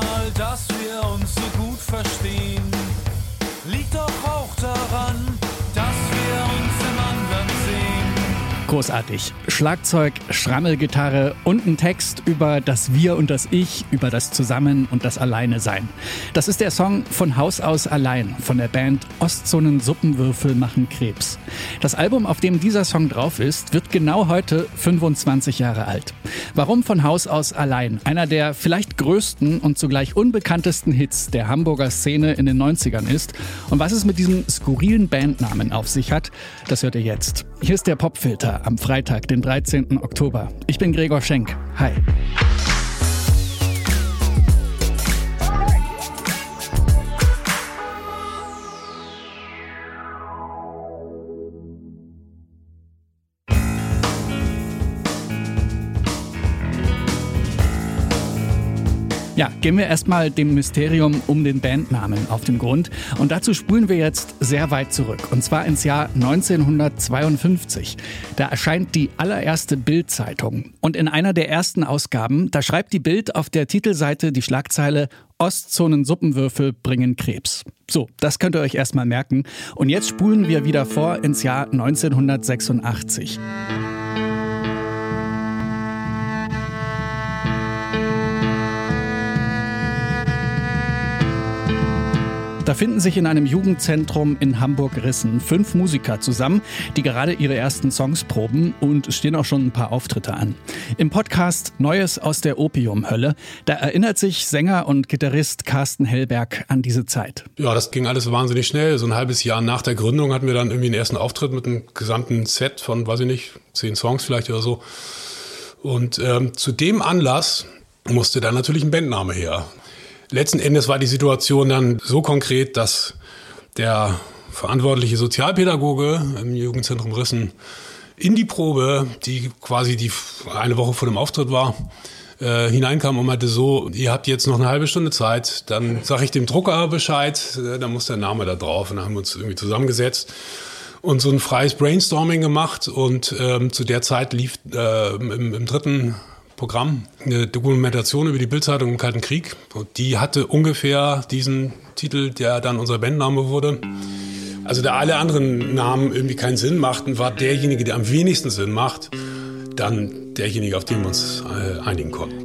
mal, dass wir uns so gut verstehen. Liegt doch auch daran, Großartig. Schlagzeug, Schrammelgitarre und ein Text über das Wir und das Ich, über das Zusammen und das Alleine sein. Das ist der Song von Haus aus allein von der Band Ostzonen Suppenwürfel machen Krebs. Das Album, auf dem dieser Song drauf ist, wird genau heute 25 Jahre alt. Warum von Haus aus allein? Einer der vielleicht größten und zugleich unbekanntesten Hits der Hamburger Szene in den 90ern ist. Und was es mit diesem skurrilen Bandnamen auf sich hat, das hört ihr jetzt. Hier ist der Popfilter am Freitag, den 13. Oktober. Ich bin Gregor Schenk. Hi. Ja, gehen wir erstmal dem Mysterium um den Bandnamen auf den Grund. Und dazu spulen wir jetzt sehr weit zurück. Und zwar ins Jahr 1952. Da erscheint die allererste Bild-Zeitung. Und in einer der ersten Ausgaben, da schreibt die Bild auf der Titelseite die Schlagzeile Ostzonen-Suppenwürfel bringen Krebs. So, das könnt ihr euch erstmal merken. Und jetzt spulen wir wieder vor ins Jahr 1986. Da finden sich in einem Jugendzentrum in Hamburg-Rissen fünf Musiker zusammen, die gerade ihre ersten Songs proben und stehen auch schon ein paar Auftritte an. Im Podcast Neues aus der Opiumhölle, da erinnert sich Sänger und Gitarrist Carsten Hellberg an diese Zeit. Ja, das ging alles wahnsinnig schnell. So ein halbes Jahr nach der Gründung hatten wir dann irgendwie den ersten Auftritt mit einem gesamten Set von, weiß ich nicht, zehn Songs vielleicht oder so. Und ähm, zu dem Anlass musste dann natürlich ein Bandname her. Letzten Endes war die Situation dann so konkret, dass der verantwortliche Sozialpädagoge im Jugendzentrum Rissen in die Probe, die quasi die eine Woche vor dem Auftritt war, äh, hineinkam und meinte so, ihr habt jetzt noch eine halbe Stunde Zeit, dann sage ich dem Drucker Bescheid, äh, dann muss der Name da drauf. Und dann haben wir uns irgendwie zusammengesetzt und so ein freies Brainstorming gemacht und ähm, zu der Zeit lief äh, im, im dritten Programm, eine Dokumentation über die Bildzeitung im Kalten Krieg. Und die hatte ungefähr diesen Titel, der dann unser Bandname wurde. Also da alle anderen Namen irgendwie keinen Sinn machten, war derjenige, der am wenigsten Sinn macht, dann derjenige, auf den wir uns äh, einigen konnten.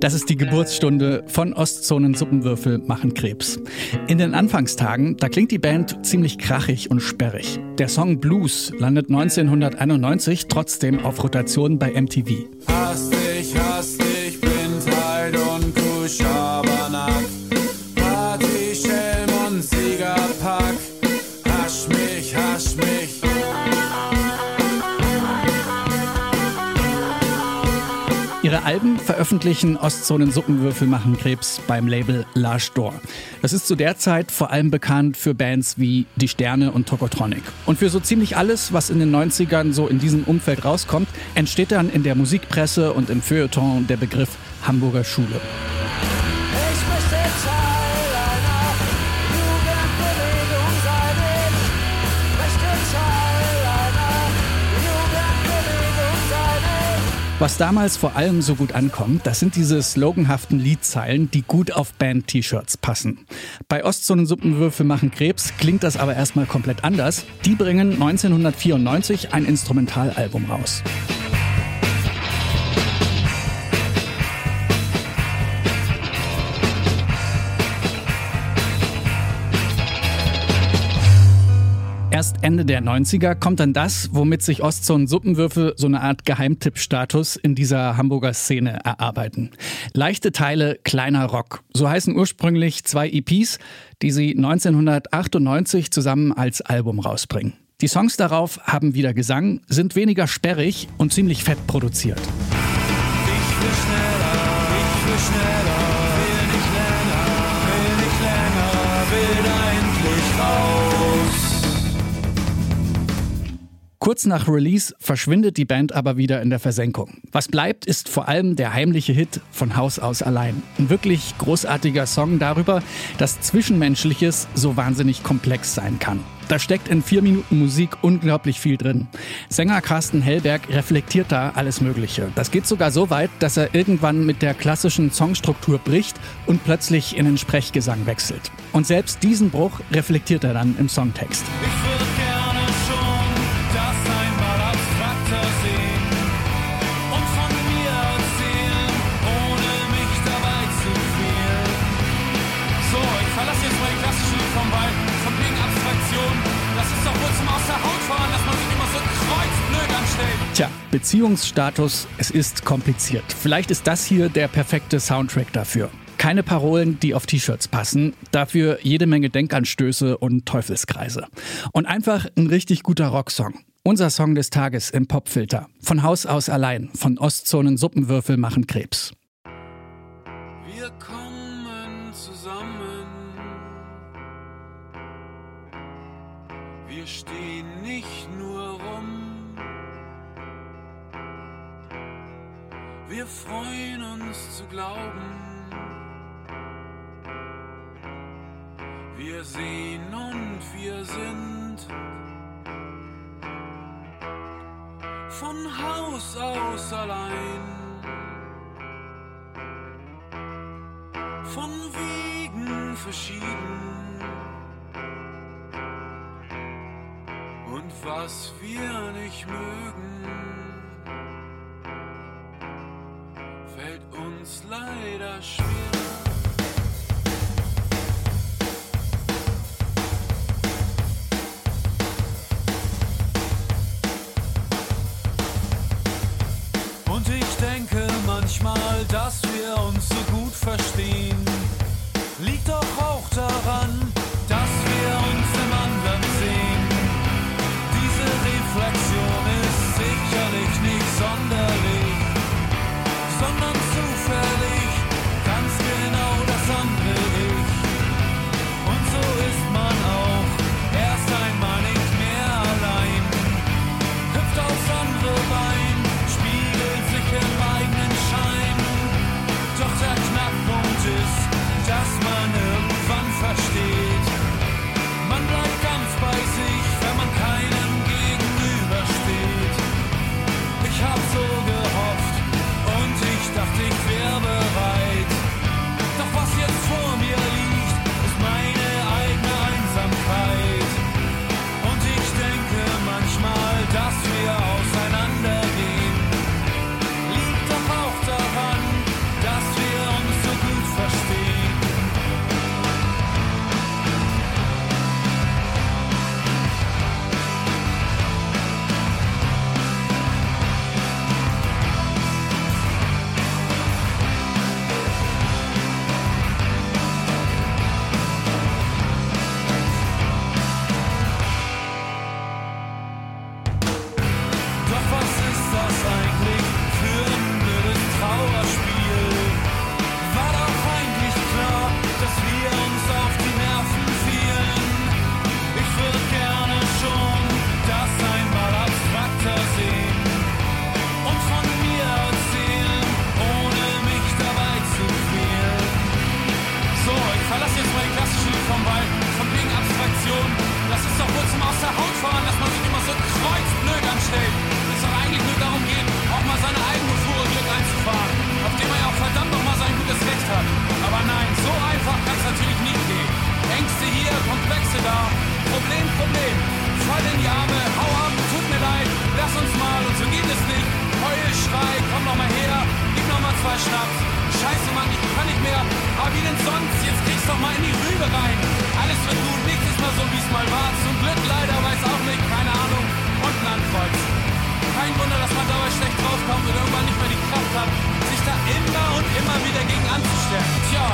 Das ist die Geburtsstunde von Ostzonen Suppenwürfel machen Krebs. In den Anfangstagen, da klingt die Band ziemlich krachig und sperrig. Der Song Blues landet 1991 trotzdem auf Rotation bei MTV. Ihre Alben veröffentlichen Ostzonen Suppenwürfel machen Krebs beim Label Large Door. Das ist zu der Zeit vor allem bekannt für Bands wie Die Sterne und Tokotronic. Und für so ziemlich alles, was in den 90ern so in diesem Umfeld rauskommt, entsteht dann in der Musikpresse und im Feuilleton der Begriff Hamburger Schule. Was damals vor allem so gut ankommt, das sind diese sloganhaften Liedzeilen, die gut auf Band-T-Shirts passen. Bei Ostzonen Suppenwürfel machen Krebs klingt das aber erstmal komplett anders. Die bringen 1994 ein Instrumentalalbum raus. Erst Ende der 90er kommt dann das, womit sich Ostzonen Suppenwürfel so eine Art Geheimtippstatus in dieser Hamburger Szene erarbeiten. Leichte Teile, kleiner Rock. So heißen ursprünglich zwei EPs, die sie 1998 zusammen als Album rausbringen. Die Songs darauf haben wieder Gesang, sind weniger sperrig und ziemlich fett produziert. Ich will schneller, ich will schneller, will nicht länger, will nicht länger, will Kurz nach Release verschwindet die Band aber wieder in der Versenkung. Was bleibt, ist vor allem der heimliche Hit von Haus aus allein. Ein wirklich großartiger Song darüber, dass Zwischenmenschliches so wahnsinnig komplex sein kann. Da steckt in vier Minuten Musik unglaublich viel drin. Sänger Carsten Hellberg reflektiert da alles Mögliche. Das geht sogar so weit, dass er irgendwann mit der klassischen Songstruktur bricht und plötzlich in den Sprechgesang wechselt. Und selbst diesen Bruch reflektiert er dann im Songtext. Ich Beziehungsstatus, es ist kompliziert. Vielleicht ist das hier der perfekte Soundtrack dafür. Keine Parolen, die auf T-Shirts passen, dafür jede Menge Denkanstöße und Teufelskreise. Und einfach ein richtig guter Rocksong. Unser Song des Tages im Popfilter. Von Haus aus allein. Von Ostzonen Suppenwürfel machen Krebs. Wir kommen zusammen. Wir stehen nicht nur rum. Wir freuen uns zu glauben. Wir sehen und wir sind von Haus aus allein. von Wegen verschieden. Und was wir nicht mögen, Und ich denke manchmal, dass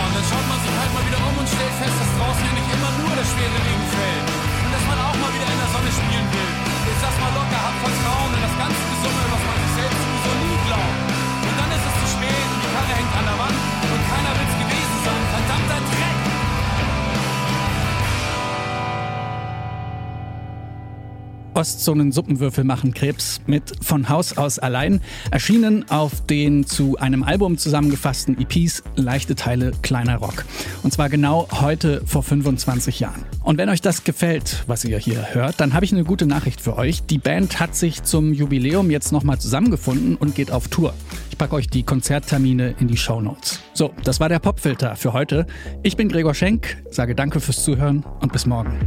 und dann schaut man sich halt mal wieder um und stellt fest, dass draußen ja nicht immer nur das schwere Leben fällt. Ostzonen-Suppenwürfel machen Krebs mit Von Haus aus allein, erschienen auf den zu einem Album zusammengefassten EPs Leichte Teile Kleiner Rock. Und zwar genau heute vor 25 Jahren. Und wenn euch das gefällt, was ihr hier hört, dann habe ich eine gute Nachricht für euch. Die Band hat sich zum Jubiläum jetzt nochmal zusammengefunden und geht auf Tour. Ich packe euch die Konzerttermine in die Show Notes. So, das war der Popfilter für heute. Ich bin Gregor Schenk, sage danke fürs Zuhören und bis morgen.